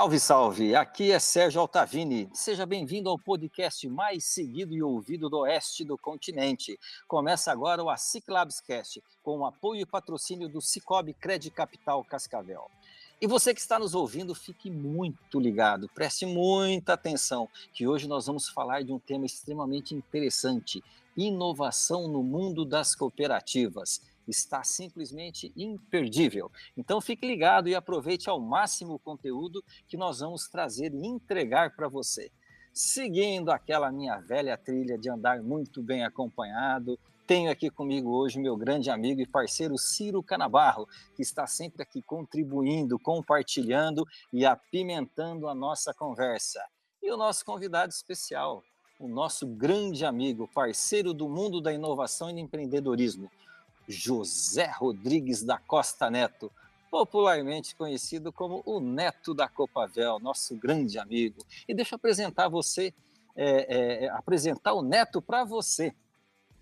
Salve, salve! Aqui é Sérgio Altavini. Seja bem-vindo ao podcast mais seguido e ouvido do oeste do continente. Começa agora o ASIC Labscast, com o apoio e patrocínio do Cicobi Credit Capital Cascavel. E você que está nos ouvindo, fique muito ligado, preste muita atenção, que hoje nós vamos falar de um tema extremamente interessante: inovação no mundo das cooperativas está simplesmente imperdível. Então fique ligado e aproveite ao máximo o conteúdo que nós vamos trazer e entregar para você. Seguindo aquela minha velha trilha de andar muito bem acompanhado, tenho aqui comigo hoje meu grande amigo e parceiro Ciro Canabarro, que está sempre aqui contribuindo, compartilhando e apimentando a nossa conversa. E o nosso convidado especial, o nosso grande amigo, parceiro do mundo da inovação e do empreendedorismo, José Rodrigues da Costa Neto, popularmente conhecido como o Neto da Copavel, nosso grande amigo. E deixa eu apresentar você, é, é, apresentar o Neto para você.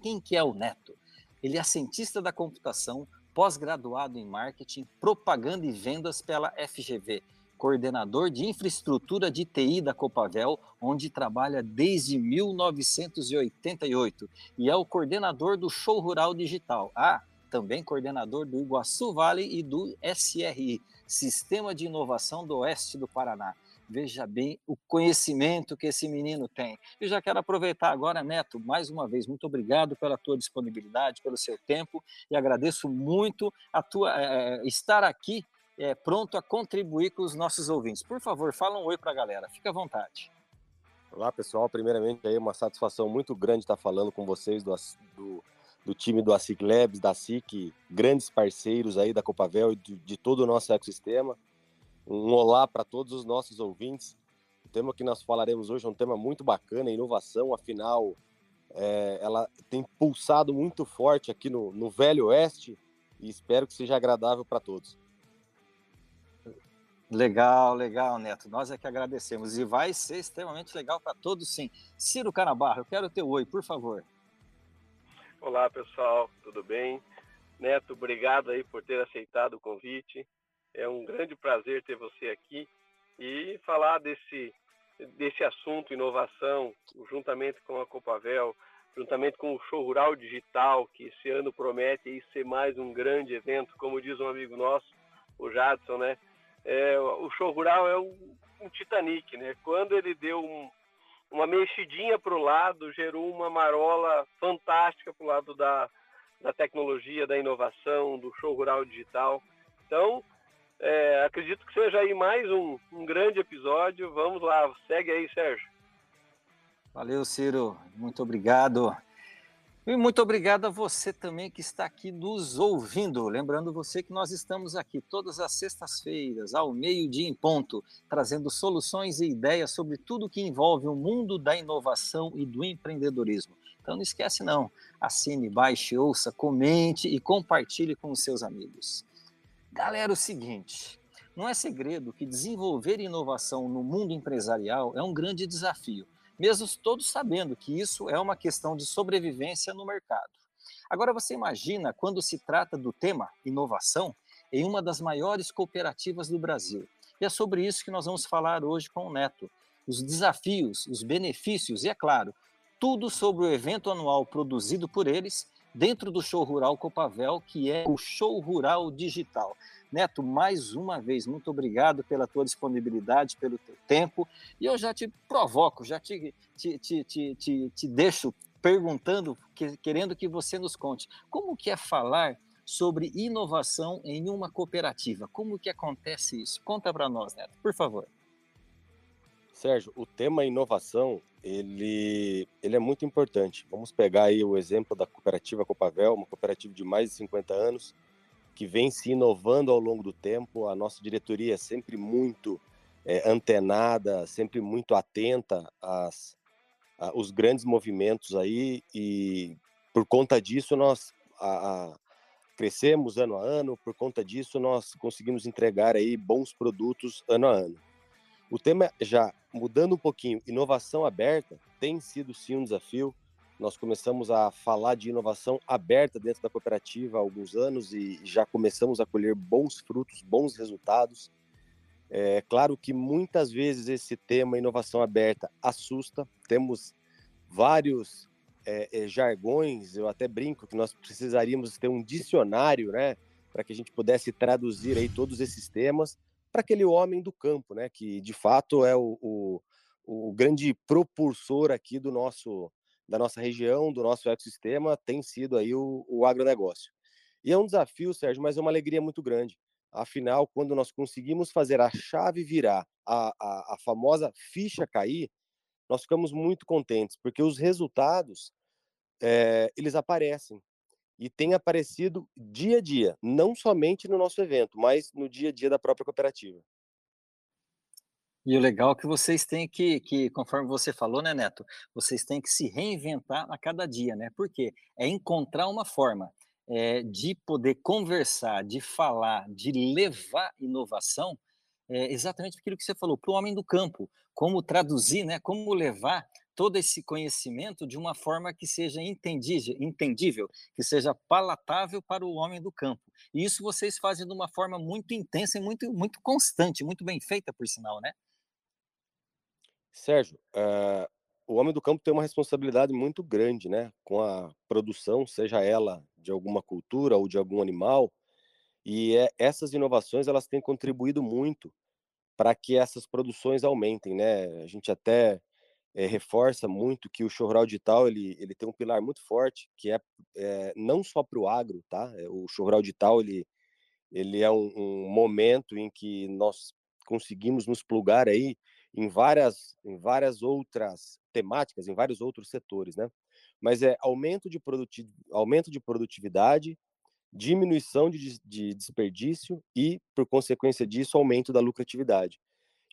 Quem que é o Neto? Ele é cientista da computação, pós-graduado em marketing, propaganda e vendas pela FGV coordenador de infraestrutura de TI da Copavel, onde trabalha desde 1988 e é o coordenador do Show Rural Digital. Ah, também coordenador do Iguaçu Vale e do SRI, Sistema de Inovação do Oeste do Paraná. Veja bem o conhecimento que esse menino tem. E já quero aproveitar agora, Neto, mais uma vez, muito obrigado pela tua disponibilidade, pelo seu tempo e agradeço muito a tua é, estar aqui é, pronto a contribuir com os nossos ouvintes. Por favor, fala um oi para a galera, fica à vontade. Olá, pessoal. Primeiramente, é uma satisfação muito grande estar falando com vocês do, do, do time do ASIC Labs, da SIC, grandes parceiros aí da Copavel e de, de todo o nosso ecossistema. Um olá para todos os nossos ouvintes. O tema que nós falaremos hoje é um tema muito bacana, inovação, afinal, é, ela tem pulsado muito forte aqui no, no Velho Oeste e espero que seja agradável para todos. Legal, legal, Neto. Nós é que agradecemos. E vai ser extremamente legal para todos, sim. Ciro Canabarro, eu quero teu oi, por favor. Olá, pessoal, tudo bem? Neto, obrigado aí por ter aceitado o convite. É um grande prazer ter você aqui e falar desse, desse assunto, inovação, juntamente com a Copavel, juntamente com o Show Rural Digital, que esse ano promete ser mais um grande evento, como diz um amigo nosso, o Jadson, né? É, o show rural é um, um Titanic, né? Quando ele deu um, uma mexidinha para o lado, gerou uma marola fantástica para o lado da, da tecnologia, da inovação, do show rural digital. Então, é, acredito que seja aí mais um, um grande episódio. Vamos lá, segue aí, Sérgio. Valeu, Ciro. Muito obrigado. E muito obrigado a você também que está aqui nos ouvindo. Lembrando você que nós estamos aqui todas as sextas-feiras, ao meio-dia em ponto, trazendo soluções e ideias sobre tudo que envolve o mundo da inovação e do empreendedorismo. Então não esquece não, assine, baixe, ouça, comente e compartilhe com os seus amigos. Galera, é o seguinte, não é segredo que desenvolver inovação no mundo empresarial é um grande desafio mesmo todos sabendo que isso é uma questão de sobrevivência no mercado. Agora você imagina quando se trata do tema inovação em uma das maiores cooperativas do Brasil. E é sobre isso que nós vamos falar hoje com o Neto. Os desafios, os benefícios e, é claro, tudo sobre o evento anual produzido por eles dentro do Show Rural Copavel, que é o Show Rural Digital. Neto, mais uma vez, muito obrigado pela tua disponibilidade, pelo teu tempo. E eu já te provoco, já te, te, te, te, te, te deixo perguntando, que, querendo que você nos conte como que é falar sobre inovação em uma cooperativa. Como que acontece isso? Conta para nós, Neto, por favor. Sérgio, o tema inovação, ele, ele é muito importante. Vamos pegar aí o exemplo da cooperativa Copavel, uma cooperativa de mais de 50 anos, que vem se inovando ao longo do tempo. A nossa diretoria é sempre muito é, antenada, sempre muito atenta às, aos grandes movimentos aí e por conta disso nós a, a, crescemos ano a ano, por conta disso nós conseguimos entregar aí bons produtos ano a ano. O tema já mudando um pouquinho, inovação aberta tem sido sim um desafio. Nós começamos a falar de inovação aberta dentro da cooperativa há alguns anos e já começamos a colher bons frutos, bons resultados. É claro que muitas vezes esse tema inovação aberta assusta. Temos vários é, é, jargões, eu até brinco que nós precisaríamos ter um dicionário, né, para que a gente pudesse traduzir aí todos esses temas para aquele homem do campo, né, que de fato é o, o, o, grande propulsor aqui do nosso da nossa região, do nosso ecossistema, tem sido aí o, o agronegócio. E é um desafio, Sérgio, mas é uma alegria muito grande. Afinal, quando nós conseguimos fazer a chave virar, a, a, a famosa ficha cair, nós ficamos muito contentes, porque os resultados, é, eles aparecem e tem aparecido dia a dia, não somente no nosso evento, mas no dia a dia da própria cooperativa. E o legal é que vocês têm que, que, conforme você falou, né, Neto, vocês têm que se reinventar a cada dia, né? Porque é encontrar uma forma é, de poder conversar, de falar, de levar inovação, é exatamente aquilo que você falou, para o homem do campo, como traduzir, né? Como levar todo esse conhecimento de uma forma que seja entendível, que seja palatável para o homem do campo. E isso vocês fazem de uma forma muito intensa e muito, muito constante, muito bem feita, por sinal, né? Sérgio, uh, o homem do campo tem uma responsabilidade muito grande, né, com a produção, seja ela de alguma cultura ou de algum animal, e é, essas inovações elas têm contribuído muito para que essas produções aumentem, né? A gente até é, reforça muito que o show rural digital ele, ele tem um pilar muito forte que é, é não só para o agro, tá? O show rural digital ele, ele é um, um, momento em que nós conseguimos nos plugar aí em várias em várias outras temáticas, em vários outros setores, né? Mas é aumento de, produtiv aumento de produtividade, diminuição de, de desperdício e, por consequência disso, aumento da lucratividade.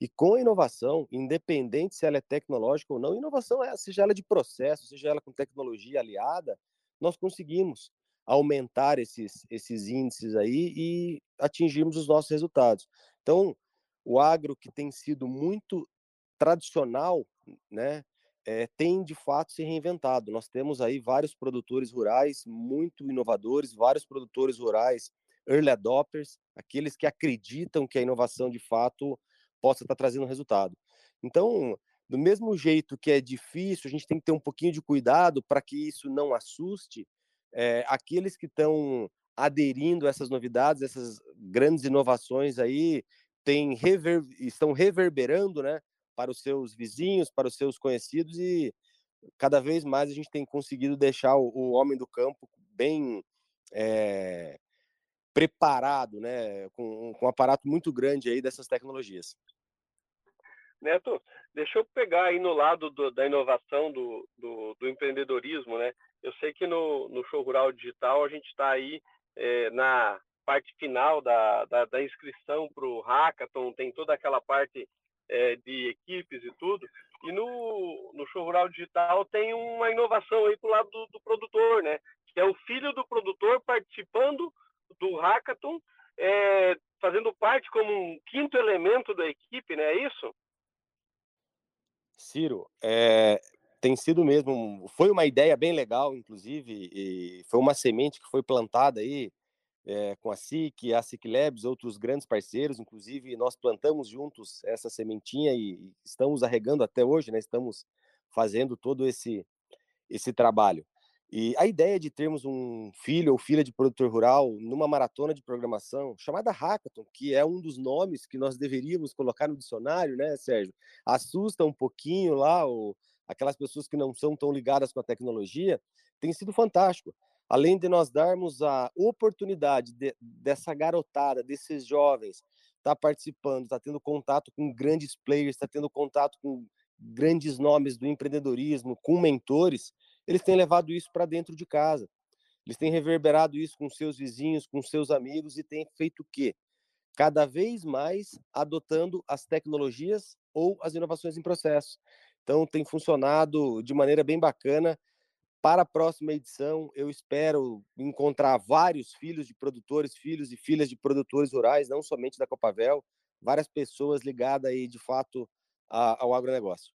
E com a inovação, independente se ela é tecnológica ou não, inovação é, seja ela de processo, seja ela com tecnologia aliada, nós conseguimos aumentar esses, esses índices aí e atingirmos os nossos resultados. Então, o agro que tem sido muito tradicional, né, é, tem de fato se reinventado. Nós temos aí vários produtores rurais muito inovadores, vários produtores rurais early adopters, aqueles que acreditam que a inovação de fato possa estar trazendo resultado. Então, do mesmo jeito que é difícil, a gente tem que ter um pouquinho de cuidado para que isso não assuste é, aqueles que estão aderindo a essas novidades, essas grandes inovações aí, tem rever, estão reverberando, né, para os seus vizinhos, para os seus conhecidos e cada vez mais a gente tem conseguido deixar o, o homem do campo bem é, preparado, né, com, com um aparato muito grande aí dessas tecnologias. Neto, deixa eu pegar aí no lado do, da inovação do, do, do, empreendedorismo, né? Eu sei que no, no show rural digital a gente está aí é, na parte final da, da, da inscrição para o hackathon, tem toda aquela parte é, de equipes e tudo. E no, no show rural digital tem uma inovação aí para o lado do, do, produtor, né? Que é o filho do produtor participando do hackathon, é, fazendo parte como um quinto elemento da equipe, né? É isso? Ciro, é, tem sido mesmo, foi uma ideia bem legal, inclusive, e foi uma semente que foi plantada aí é, com a SIC, a SIC Labs, outros grandes parceiros, inclusive nós plantamos juntos essa sementinha e estamos arregando até hoje, né? Estamos fazendo todo esse esse trabalho. E a ideia de termos um filho ou filha de produtor rural numa maratona de programação chamada Hackathon, que é um dos nomes que nós deveríamos colocar no dicionário, né, Sérgio? Assusta um pouquinho lá o, aquelas pessoas que não são tão ligadas com a tecnologia, tem sido fantástico. Além de nós darmos a oportunidade de, dessa garotada, desses jovens, estar tá participando, estar tá tendo contato com grandes players, estar tá tendo contato com grandes nomes do empreendedorismo, com mentores, eles têm levado isso para dentro de casa. Eles têm reverberado isso com seus vizinhos, com seus amigos e têm feito o quê? cada vez mais adotando as tecnologias ou as inovações em processo. Então, tem funcionado de maneira bem bacana. Para a próxima edição, eu espero encontrar vários filhos de produtores, filhos e filhas de produtores rurais, não somente da Copavel, várias pessoas ligadas aí, de fato, ao agronegócio.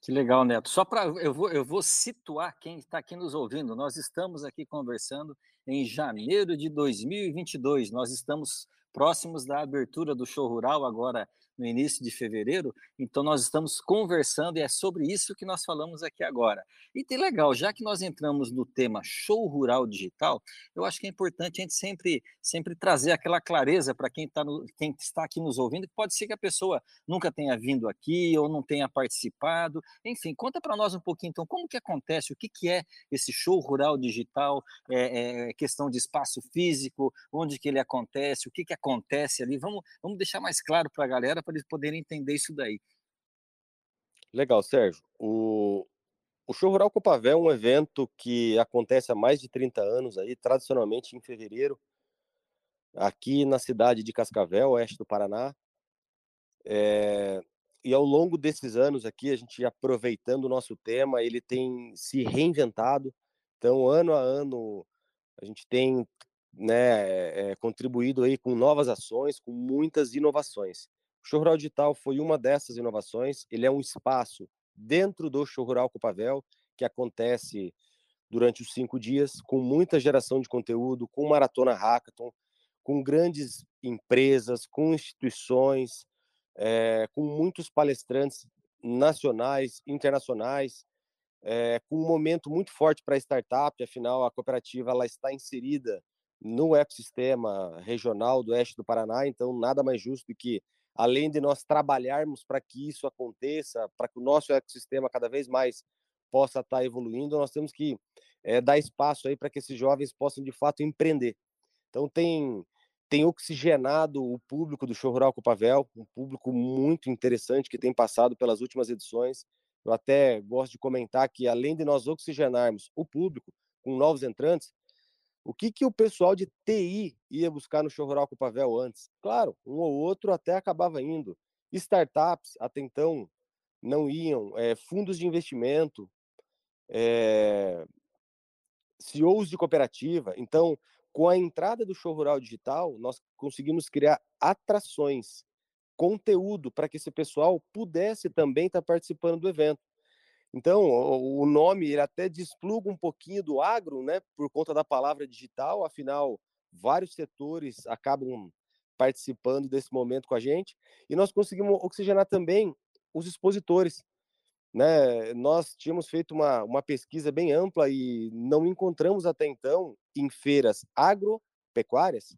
Que legal, Neto. Só para eu vou, eu vou situar quem está aqui nos ouvindo. Nós estamos aqui conversando em janeiro de 2022. Nós estamos próximos da abertura do show rural agora no início de fevereiro, então nós estamos conversando e é sobre isso que nós falamos aqui agora. E tem legal, já que nós entramos no tema show rural digital, eu acho que é importante a gente sempre, sempre trazer aquela clareza para quem, tá quem está aqui nos ouvindo, que pode ser que a pessoa nunca tenha vindo aqui ou não tenha participado. Enfim, conta para nós um pouquinho, então, como que acontece, o que, que é esse show rural digital, é, é questão de espaço físico, onde que ele acontece, o que, que acontece ali, vamos, vamos deixar mais claro para a galera, para eles poderem entender isso daí. Legal, Sérgio. O, o Show Rural Copavel é um evento que acontece há mais de 30 anos aí, tradicionalmente em fevereiro, aqui na cidade de Cascavel, oeste do Paraná. É, e ao longo desses anos aqui, a gente aproveitando o nosso tema, ele tem se reinventado. Então, ano a ano, a gente tem né, é, contribuído aí com novas ações, com muitas inovações. Show Rural Digital foi uma dessas inovações. Ele é um espaço dentro do Show Rural Copavel, que acontece durante os cinco dias, com muita geração de conteúdo, com maratona hackathon, com grandes empresas, com instituições, é, com muitos palestrantes nacionais, internacionais, é, com um momento muito forte para a startup, afinal a cooperativa ela está inserida no ecossistema regional do oeste do Paraná, então nada mais justo do que além de nós trabalharmos para que isso aconteça, para que o nosso ecossistema cada vez mais possa estar tá evoluindo, nós temos que é, dar espaço aí para que esses jovens possam de fato empreender. Então tem tem oxigenado o público do Show Rural Copavel, um público muito interessante que tem passado pelas últimas edições. Eu até gosto de comentar que além de nós oxigenarmos o público com novos entrantes, o que, que o pessoal de TI ia buscar no show rural com o Pavel antes? Claro, um ou outro até acabava indo. Startups, até então, não iam. É, fundos de investimento, é, CEOs de cooperativa. Então, com a entrada do show rural digital, nós conseguimos criar atrações, conteúdo para que esse pessoal pudesse também estar tá participando do evento. Então, o nome ele até despluga um pouquinho do agro, né, por conta da palavra digital, afinal, vários setores acabam participando desse momento com a gente, e nós conseguimos oxigenar também os expositores. Né? Nós tínhamos feito uma, uma pesquisa bem ampla e não encontramos até então, em feiras agropecuárias,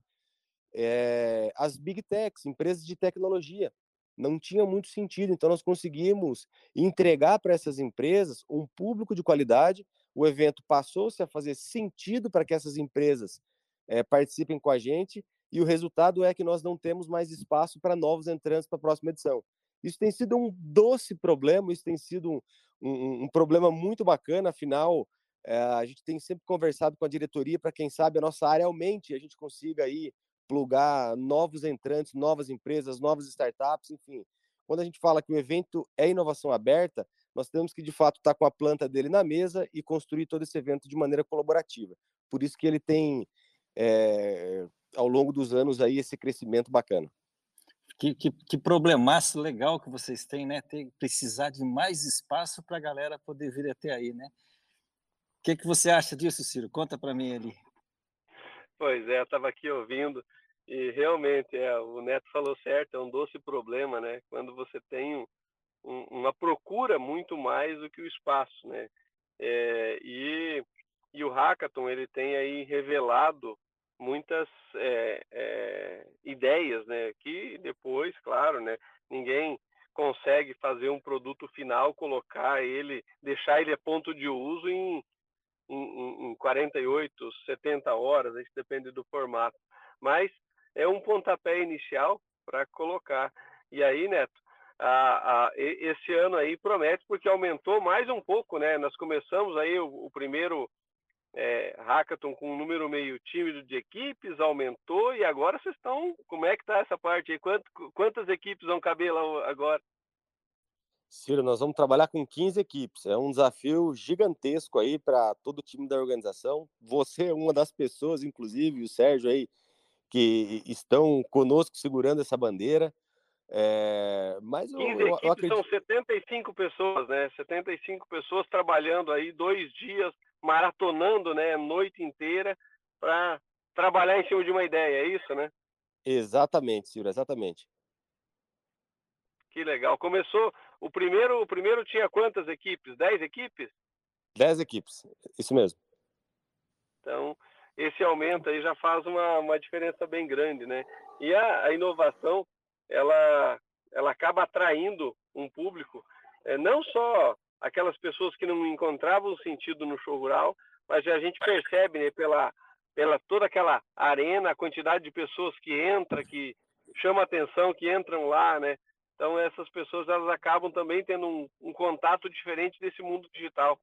é, as big techs, empresas de tecnologia, não tinha muito sentido. Então, nós conseguimos entregar para essas empresas um público de qualidade. O evento passou-se a fazer sentido para que essas empresas é, participem com a gente, e o resultado é que nós não temos mais espaço para novos entrantes para a próxima edição. Isso tem sido um doce problema, isso tem sido um, um, um problema muito bacana, afinal, é, a gente tem sempre conversado com a diretoria para, quem sabe, a nossa área aumente a gente consiga aí plugar novos entrantes, novas empresas, novas startups, enfim. Quando a gente fala que o evento é inovação aberta, nós temos que de fato estar com a planta dele na mesa e construir todo esse evento de maneira colaborativa. Por isso que ele tem, é, ao longo dos anos, aí esse crescimento bacana. Que, que, que problemaço legal que vocês têm, né? Ter, precisar de mais espaço para a galera poder vir até aí, né? O que, que você acha disso, Ciro? Conta para mim ali. Pois é, estava aqui ouvindo e realmente é, o Neto falou certo, é um doce problema, né? Quando você tem um, uma procura muito mais do que o espaço, né? É, e, e o Hackathon ele tem aí revelado muitas é, é, ideias, né? Que depois, claro, né? Ninguém consegue fazer um produto final, colocar ele, deixar ele a ponto de uso em em, em 48, 70 horas, gente depende do formato. Mas é um pontapé inicial para colocar. E aí, Neto, a, a, esse ano aí promete porque aumentou mais um pouco, né? Nós começamos aí o, o primeiro é, hackathon com um número meio tímido de equipes, aumentou e agora vocês estão. Como é que está essa parte aí? Quanto, quantas equipes vão caber lá agora? Ciro, nós vamos trabalhar com 15 equipes. É um desafio gigantesco aí para todo o time da organização. Você é uma das pessoas, inclusive, o Sérgio aí, que estão conosco segurando essa bandeira. É, mas 15 eu, eu, eu acredito... são 75 pessoas, né? 75 pessoas trabalhando aí dois dias maratonando, né, a noite inteira para trabalhar em cima de uma ideia, é isso, né? Exatamente, Ciro, exatamente. Que legal. Começou o primeiro, o primeiro tinha quantas equipes? Dez equipes? Dez equipes, isso mesmo. Então, esse aumento aí já faz uma, uma diferença bem grande, né? E a, a inovação, ela, ela acaba atraindo um público, é, não só aquelas pessoas que não encontravam sentido no show rural, mas a gente percebe né, pela, pela toda aquela arena, a quantidade de pessoas que entra, que chama atenção, que entram lá, né? Então essas pessoas elas acabam também tendo um, um contato diferente desse mundo digital.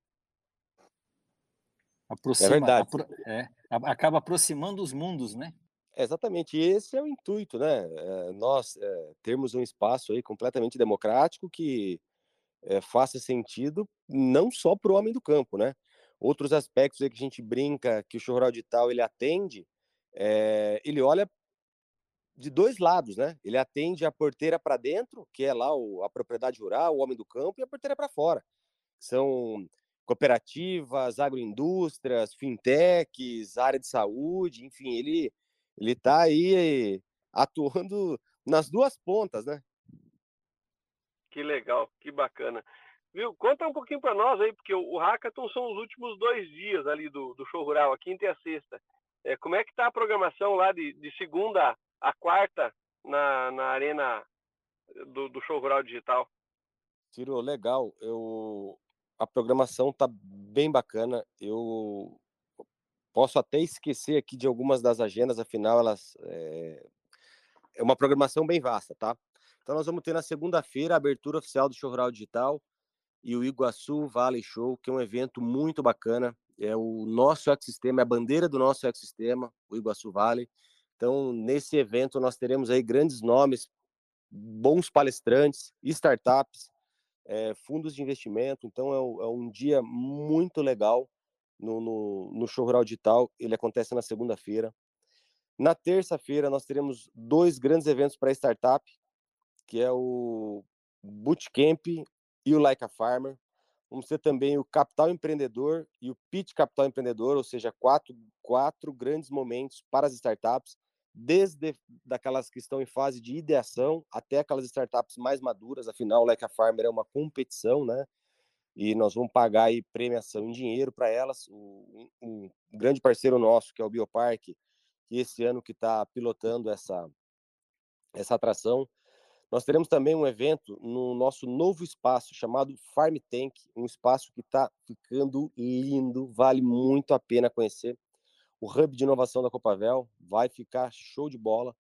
Aproxima, é verdade. Apro, é, acaba aproximando os mundos, né? Exatamente, esse é o intuito, né? É, nós é, termos um espaço aí completamente democrático que é, faça sentido não só para o homem do campo, né? Outros aspectos aí que a gente brinca que o show rural digital ele atende, é, ele olha de dois lados, né? Ele atende a porteira para dentro, que é lá o, a propriedade rural, o homem do campo, e a porteira para fora. São cooperativas, agroindústrias, fintechs, área de saúde, enfim, ele ele está aí atuando nas duas pontas, né? Que legal, que bacana. Viu? Conta um pouquinho para nós aí, porque o, Hackathon são os últimos dois dias ali do, do show rural, a quinta e a sexta. É, como é que está a programação lá de, de segunda a quarta na, na arena do, do show rural digital? Ciro, legal. Eu, a programação tá bem bacana. Eu posso até esquecer aqui de algumas das agendas, afinal elas é, é uma programação bem vasta, tá? Então nós vamos ter na segunda-feira a abertura oficial do Show Rural Digital e o Iguaçu Valley Show, que é um evento muito bacana. É o nosso ecossistema, é a bandeira do nosso ecossistema, o Iguaçu Valley. Então, nesse evento, nós teremos aí grandes nomes, bons palestrantes, startups, é, fundos de investimento. Então, é, é, um dia muito legal no, no, no Show Rural Digital. Ele acontece na segunda-feira. Na terça-feira, nós teremos dois grandes eventos para startup que é o Bootcamp e o Like a Farmer. Vamos ter também o Capital Empreendedor e o Pitch Capital Empreendedor, ou seja, quatro, quatro grandes momentos para as startups, desde daquelas que estão em fase de ideação até aquelas startups mais maduras. Afinal, o Like a Farmer é uma competição, né? E nós vamos pagar aí premiação em dinheiro para elas. Um, um grande parceiro nosso, que é o Biopark, que esse ano que está pilotando essa, essa atração, nós teremos também um evento no nosso novo espaço chamado Farm Tank, um espaço que está ficando lindo, vale muito a pena conhecer. O hub de inovação da Copavel vai ficar show de bola.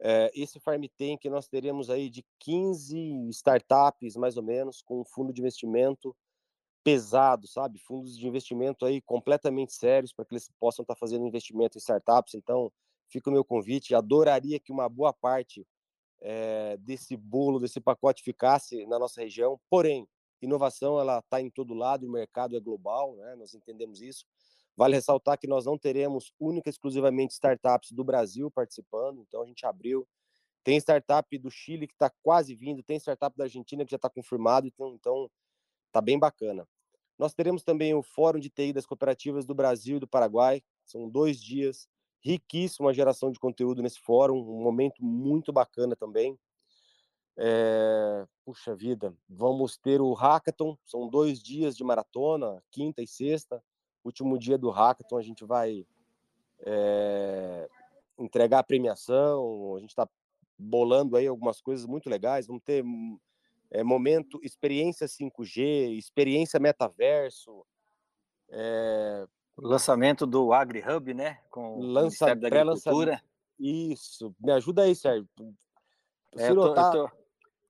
É, esse Farm Tank nós teremos aí de 15 startups, mais ou menos, com um fundo de investimento pesado, sabe? Fundos de investimento aí completamente sérios para que eles possam estar tá fazendo investimento em startups. Então, fica o meu convite. Adoraria que uma boa parte é, desse bolo, desse pacote ficasse na nossa região. Porém, inovação ela está em todo lado, o mercado é global, né? nós entendemos isso. Vale ressaltar que nós não teremos única e exclusivamente startups do Brasil participando, então a gente abriu. Tem startup do Chile que está quase vindo, tem startup da Argentina que já está confirmado, então, então tá bem bacana. Nós teremos também o Fórum de TI das Cooperativas do Brasil e do Paraguai, são dois dias riquíssima geração de conteúdo nesse fórum, um momento muito bacana também. É, puxa vida, vamos ter o Hackathon, são dois dias de maratona, quinta e sexta. Último dia do Hackathon, a gente vai é, entregar a premiação, a gente está bolando aí algumas coisas muito legais. Vamos ter é, momento, experiência 5G, experiência metaverso, é, lançamento do AgriHub, né? Com Lança, o Ministério da Agricultura. Isso. Me ajuda aí, Sérgio. É, Ciro, tô, tá, tô,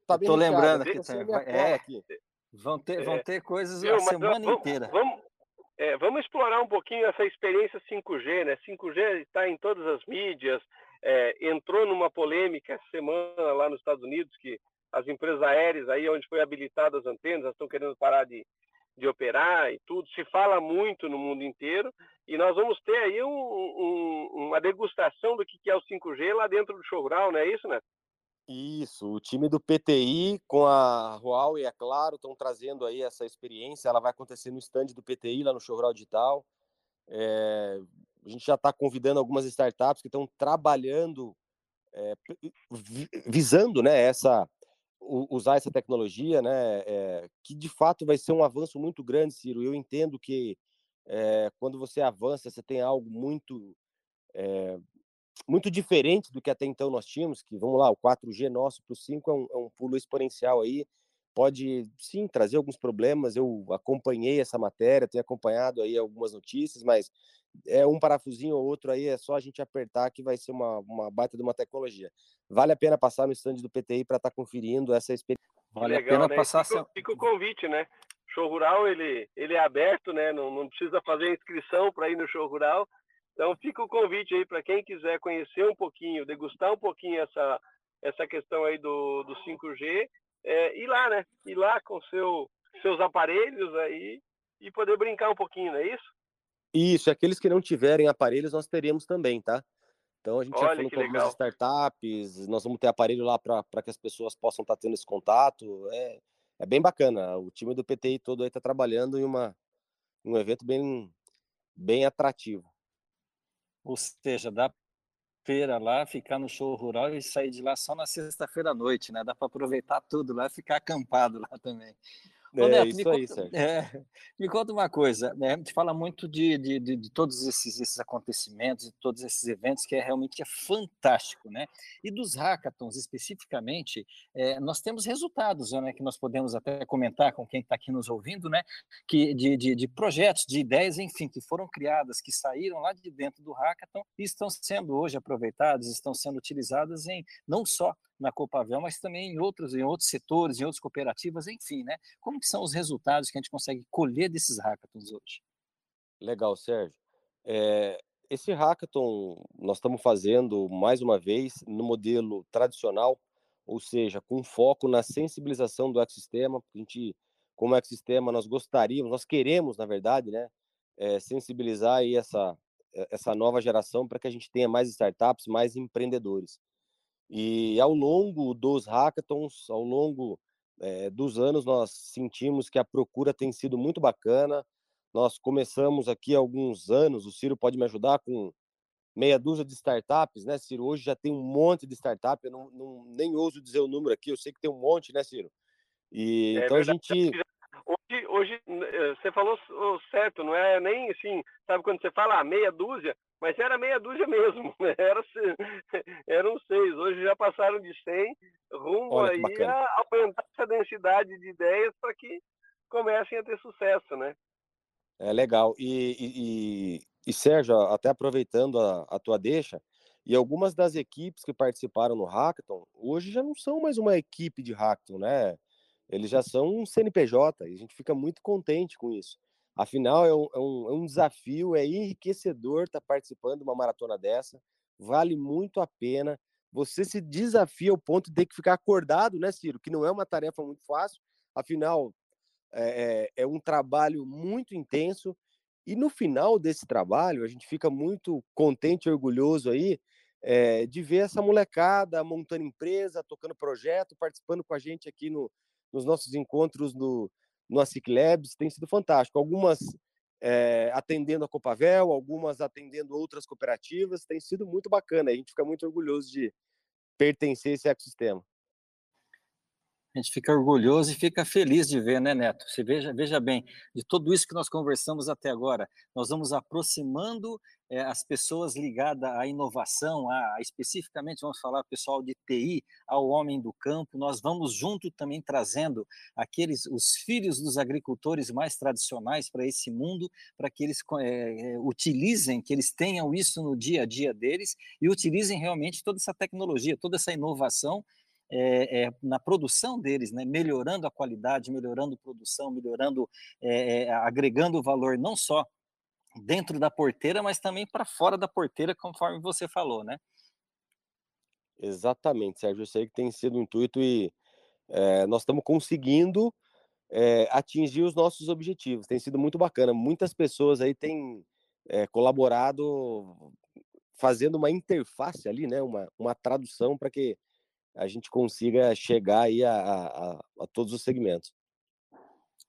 tá bem tô lembrando aqui, tá, é, aqui. Vão ter, vão é. ter coisas a semana vamos, inteira. Vamos, é, vamos explorar um pouquinho essa experiência 5G, né? 5G está em todas as mídias, é, entrou numa polêmica essa semana lá nos Estados Unidos que as empresas aéreas aí onde foi habilitadas as antenas estão querendo parar de, de operar e tudo. Se fala muito no mundo inteiro e nós vamos ter aí um, um, uma degustação do que é o 5G lá dentro do showground, não é isso, né? Isso, o time do PTI com a Huawei, é claro, estão trazendo aí essa experiência. Ela vai acontecer no stand do PTI, lá no Showground Digital. É, a gente já está convidando algumas startups que estão trabalhando, é, visando né, essa, usar essa tecnologia, né, é, que de fato vai ser um avanço muito grande, Ciro. Eu entendo que quando você avança, você tem algo muito muito diferente do que até então nós tínhamos, que vamos lá, o 4G nosso para o 5 é um, é um pulo exponencial aí, pode sim trazer alguns problemas. Eu acompanhei essa matéria, tenho acompanhado aí algumas notícias, mas é um parafusinho ou outro aí, é só a gente apertar que vai ser uma, uma baita de uma tecnologia. Vale a pena passar no stand do PTI para estar tá conferindo essa experiência. Vale Legal, a pena né? passar. Fica, fica, o convite, né? Show Rural ele, ele é aberto, né? Não, não precisa fazer inscrição para ir no Show Rural. Então fica o convite aí para quem quiser conhecer um pouquinho, degustar um pouquinho essa, essa questão aí do, do 5G, é, ir lá, né? Ir lá com seu, seus aparelhos aí e poder brincar um pouquinho, não é isso? Isso, aqueles que não tiverem aparelhos nós teremos também, tá? Então a gente Olha, já falou com algumas startups, nós vamos ter aparelho lá para que as pessoas possam estar tá tendo esse contato. É, é bem bacana. O time do PTI todo aí está trabalhando em uma, um evento bem, bem atrativo. Ou seja, dá feira lá, ficar no show rural e sair de lá só na sexta-feira à noite, né? Dá para aproveitar tudo lá ficar acampado lá também. É, Neto, isso me, aí, conta, é, me conta uma coisa, né? A gente fala muito de, de, de, de, todos esses, esses acontecimentos, de todos esses eventos, que é realmente é fantástico, né? E dos hackathons especificamente, é, nós temos resultados, né? Que nós podemos até comentar com quem está aqui nos ouvindo, né? Que de, de, de projetos, de ideias, enfim, que foram criadas, que saíram lá de dentro do hackathon e estão sendo hoje aproveitadas, estão sendo utilizadas em não só na Copavel, mas também em outros, em outros setores, em outras cooperativas, enfim, né? Como que são os resultados que a gente consegue colher desses hackathons hoje? Legal, Sérgio. É, esse hackathon nós estamos fazendo mais uma vez no modelo tradicional, ou seja, com foco na sensibilização do ecossistema. A gente, como ecossistema, nós gostaríamos, nós queremos, na verdade, né, é, sensibilizar aí essa essa nova geração para que a gente tenha mais startups, mais empreendedores. E ao longo dos hackathons, ao longo é, dos anos, nós sentimos que a procura tem sido muito bacana. Nós começamos aqui há alguns anos, o Ciro pode me ajudar com meia dúzia de startups, né, Ciro? Hoje já tem um monte de startup, eu não, não nem ouso dizer o número aqui, eu sei que tem um monte, né, Ciro? E é então a gente Hoje, eh, você falou certo, não é nem assim, sabe quando você fala ah, meia dúzia, mas era meia dúzia mesmo, né? era, eram seis, hoje já passaram de cem, rumo Olha, aí a aumentar essa densidade de ideias para que comecem a ter sucesso, né? É legal. E, e, e Sérgio, até aproveitando a, a tua deixa, e algumas das equipes que participaram no Hackathon, hoje já não são mais uma equipe de Hackathon, né? Eles já são um CNPJ e a gente fica muito contente com isso. Afinal, é um, é um, é um desafio, é enriquecedor estar tá participando de uma maratona dessa, vale muito a pena. Você se desafia ao ponto de ter que ficar acordado, né, Ciro? Que não é uma tarefa muito fácil, afinal, é, é, é um trabalho muito intenso. E no final desse trabalho, a gente fica muito contente e orgulhoso aí é, de ver essa molecada montando empresa, tocando projeto, participando com a gente aqui no, nos nossos encontros no, no ASIC Labs, tem sido fantástico. Algumas é, atendendo a Copavel, algumas atendendo outras cooperativas, tem sido muito bacana. A gente fica muito orgulhoso de pertencer a esse ecossistema. A gente fica orgulhoso e fica feliz de ver, né, Neto? Você veja, veja bem, de tudo isso que nós conversamos até agora, nós vamos aproximando é, as pessoas ligadas à inovação, a, especificamente vamos falar pessoal de TI, ao homem do campo, nós vamos junto também trazendo aqueles os filhos dos agricultores mais tradicionais para esse mundo, para que eles é, utilizem, que eles tenham isso no dia a dia deles e utilizem realmente toda essa tecnologia, toda essa inovação é, é, na produção deles, né? melhorando a qualidade, melhorando a produção, melhorando, é, agregando valor não só dentro da porteira, mas também para fora da porteira, conforme você falou, né? Exatamente, Sérgio. Eu sei que tem sido um intuito e nós estamos conseguindo atingir os nossos objetivos. Tem sido muito bacana. Muitas pessoas aí têm colaborado fazendo uma interface ali, né? Uma, uma tradução para que a gente consiga chegar aí a, a, a, todos os segmentos.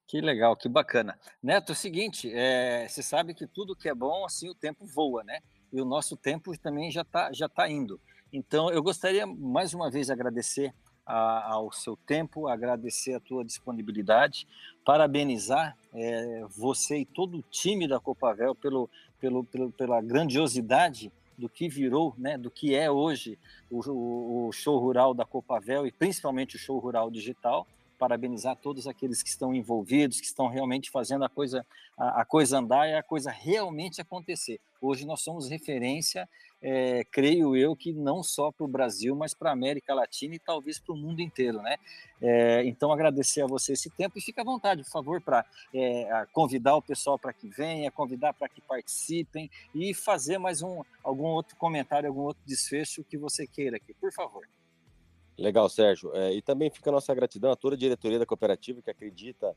Que legal, que bacana. Neto, é o seguinte, é, você sabe que tudo que é bom, assim, o tempo voa, né? E o nosso tempo também já está já tá indo. Então, eu gostaria mais uma vez agradecer a, ao seu tempo, agradecer a tua disponibilidade, parabenizar é, você e todo o time da Copavel pelo, pelo, pelo, pela grandiosidade do que virou, né, do que é hoje o, o, show rural da Copavel e principalmente o show rural digital parabenizar todos aqueles que estão envolvidos, que estão realmente fazendo a coisa, a, a coisa andar e a coisa realmente acontecer. Hoje nós somos referência, é, creio eu, que não só para o Brasil, mas para a América Latina e talvez para o mundo inteiro, né? É, então agradecer a você esse tempo e fica à vontade, por favor, para é, convidar o pessoal para que venha, convidar para que participem e fazer mais um algum outro comentário, algum outro desfecho que você queira aqui, por favor. Legal, Sérgio. E também fica a nossa gratidão a toda a diretoria da cooperativa que acredita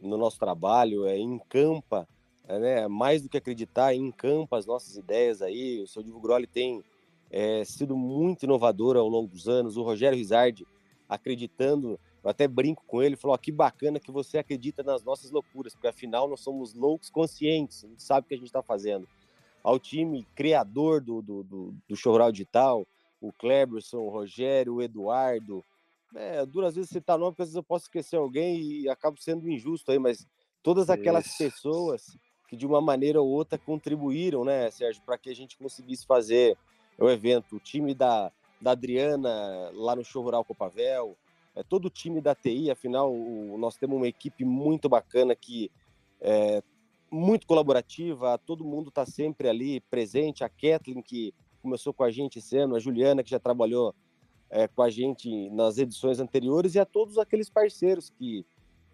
no nosso trabalho, é, encampa, né, mais do que acreditar, encampa as nossas ideias aí. O seu Divo Groli tem é, sido muito inovador ao longo dos anos. O Rogério Rizardi acreditando, eu até brinco com ele, falou: oh, que bacana que você acredita nas nossas loucuras, porque afinal nós somos loucos conscientes, a gente sabe o que a gente está fazendo. Ao time criador do, do, do, do Showral Digital, o Kleberson, o Rogério, o Eduardo. É, duas vezes citar nome, porque às vezes eu posso esquecer alguém e acabo sendo injusto aí, mas todas aquelas Isso. pessoas que de uma maneira ou outra contribuíram, né, Sérgio, para que a gente conseguisse fazer o evento. O time da, da Adriana lá no Show Rural Copavel, é, todo o time da TI, afinal, o, nós temos uma equipe muito bacana que é muito colaborativa, todo mundo está sempre ali presente. A Kathleen, que começou com a gente esse ano, a Juliana, que já trabalhou é, com a gente nas edições anteriores, e a todos aqueles parceiros que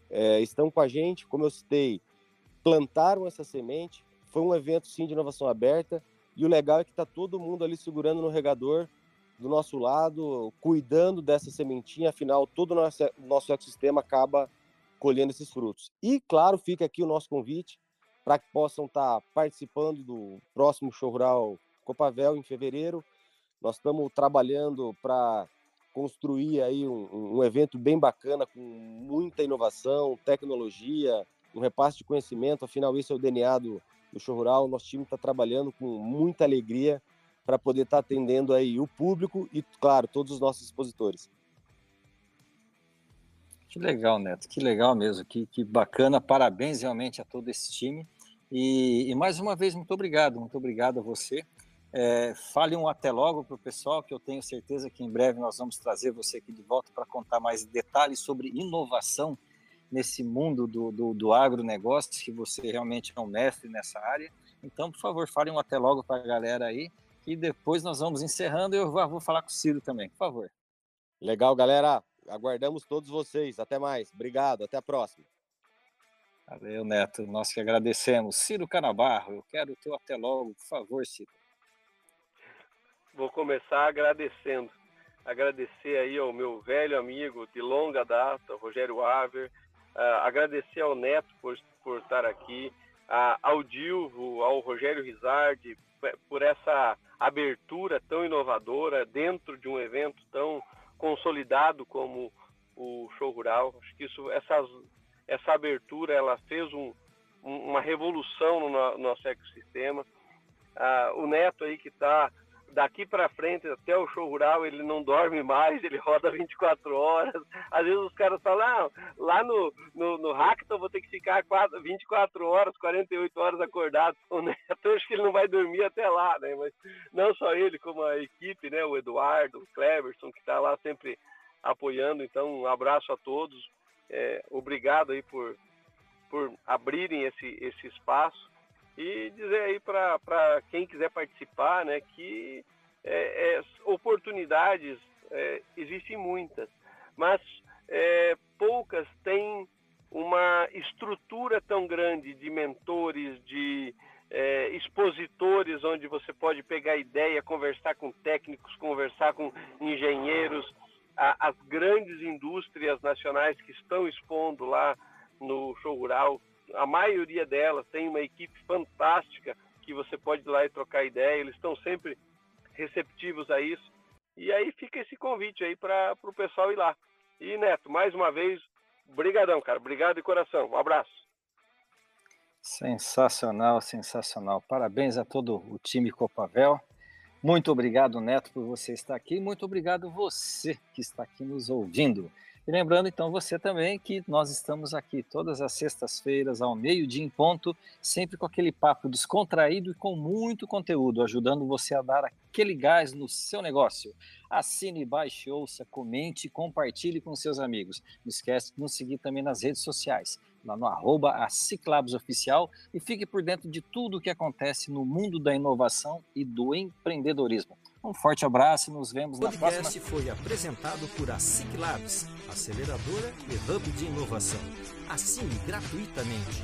é, estão com a gente, como eu citei, plantaram essa semente. Foi um evento, sim, de inovação aberta, e o legal é que está todo mundo ali segurando no regador do nosso lado, cuidando dessa sementinha, afinal, todo o nosso, nosso ecossistema acaba colhendo esses frutos. E, claro, fica aqui o nosso convite para que possam estar tá participando do próximo show rural Copavel em fevereiro. Nós estamos trabalhando para construir aí um, um, evento bem bacana com muita inovação, tecnologia, um repasse de conhecimento. Afinal, isso é o DNA do, do show rural. Nosso time está trabalhando com muita alegria para poder estar tá atendendo aí o público e, claro, todos os nossos expositores. Que legal, Neto, que legal mesmo, que, que bacana. Parabéns realmente a todo esse time. E, e mais uma vez, muito obrigado, muito obrigado a você. É, fale um até logo para o pessoal, que eu tenho certeza que em breve nós vamos trazer você aqui de volta para contar mais detalhes sobre inovação nesse mundo do, do, do agronegócio, que você realmente é um mestre nessa área. Então, por favor, fale um até logo para a galera aí, e depois nós vamos encerrando e eu vou, vou falar com o Ciro também, por favor. Legal, galera. Aguardamos todos vocês. Até mais. Obrigado. Até a próxima. Valeu, Neto. Nós que agradecemos. Ciro Canabarro, eu quero o teu até logo, por favor, Ciro. Vou começar agradecendo. Agradecer aí ao meu velho amigo de longa data, Rogério Aver. Uh, agradecer ao Neto por, por estar aqui. Uh, ao Dilvo, ao Rogério Rizardi, por essa abertura tão inovadora dentro de um evento tão consolidado como o Show Rural. Acho que isso, essa, essa abertura ela fez um, uma revolução no, no nosso ecossistema. Uh, o Neto aí que está daqui para frente até o show rural ele não dorme mais, ele roda 24 horas. Às vezes os caras falam, ah, lá no, no, no Hackton vou ter que ficar 4, 24 horas, 48 horas acordado. O Neto, acho que ele não vai dormir até lá, né? Mas não só ele, como a equipe, né? O Eduardo, o Cleverson, que está lá sempre apoiando. Então, um abraço a todos. É, obrigado aí por, por abrirem esse, esse espaço e dizer aí para quem quiser participar, né, que é, é, oportunidades é, existem muitas, mas é, poucas têm uma estrutura tão grande de mentores, de é, expositores, onde você pode pegar ideia, conversar com técnicos, conversar com engenheiros, a, as grandes indústrias nacionais que estão expondo lá no show rural, a maioria delas tem uma equipe fantástica que você pode ir lá e trocar ideia, eles estão sempre receptivos a isso. E aí fica esse convite aí para o pessoal ir lá. E Neto, mais uma vez, brigadão, cara. Obrigado de coração. Um abraço. Sensacional, sensacional. Parabéns a todo o time Copavel. Muito obrigado, Neto, por você estar aqui. Muito obrigado você que está aqui nos ouvindo. E lembrando, então, você também que nós estamos aqui todas as sextas-feiras, ao meio-dia em ponto, sempre com aquele papo descontraído e com muito conteúdo, ajudando você a dar aquele gás no seu negócio. Assine, baixe, ouça, comente e compartilhe com seus amigos. Não esquece de nos seguir também nas redes sociais, lá no arroba Oficial e fique por dentro de tudo o que acontece no mundo da inovação e do empreendedorismo. Um forte abraço e nos vemos na próxima. O podcast foi apresentado por a Labs, aceleradora e hub de inovação. Assine gratuitamente.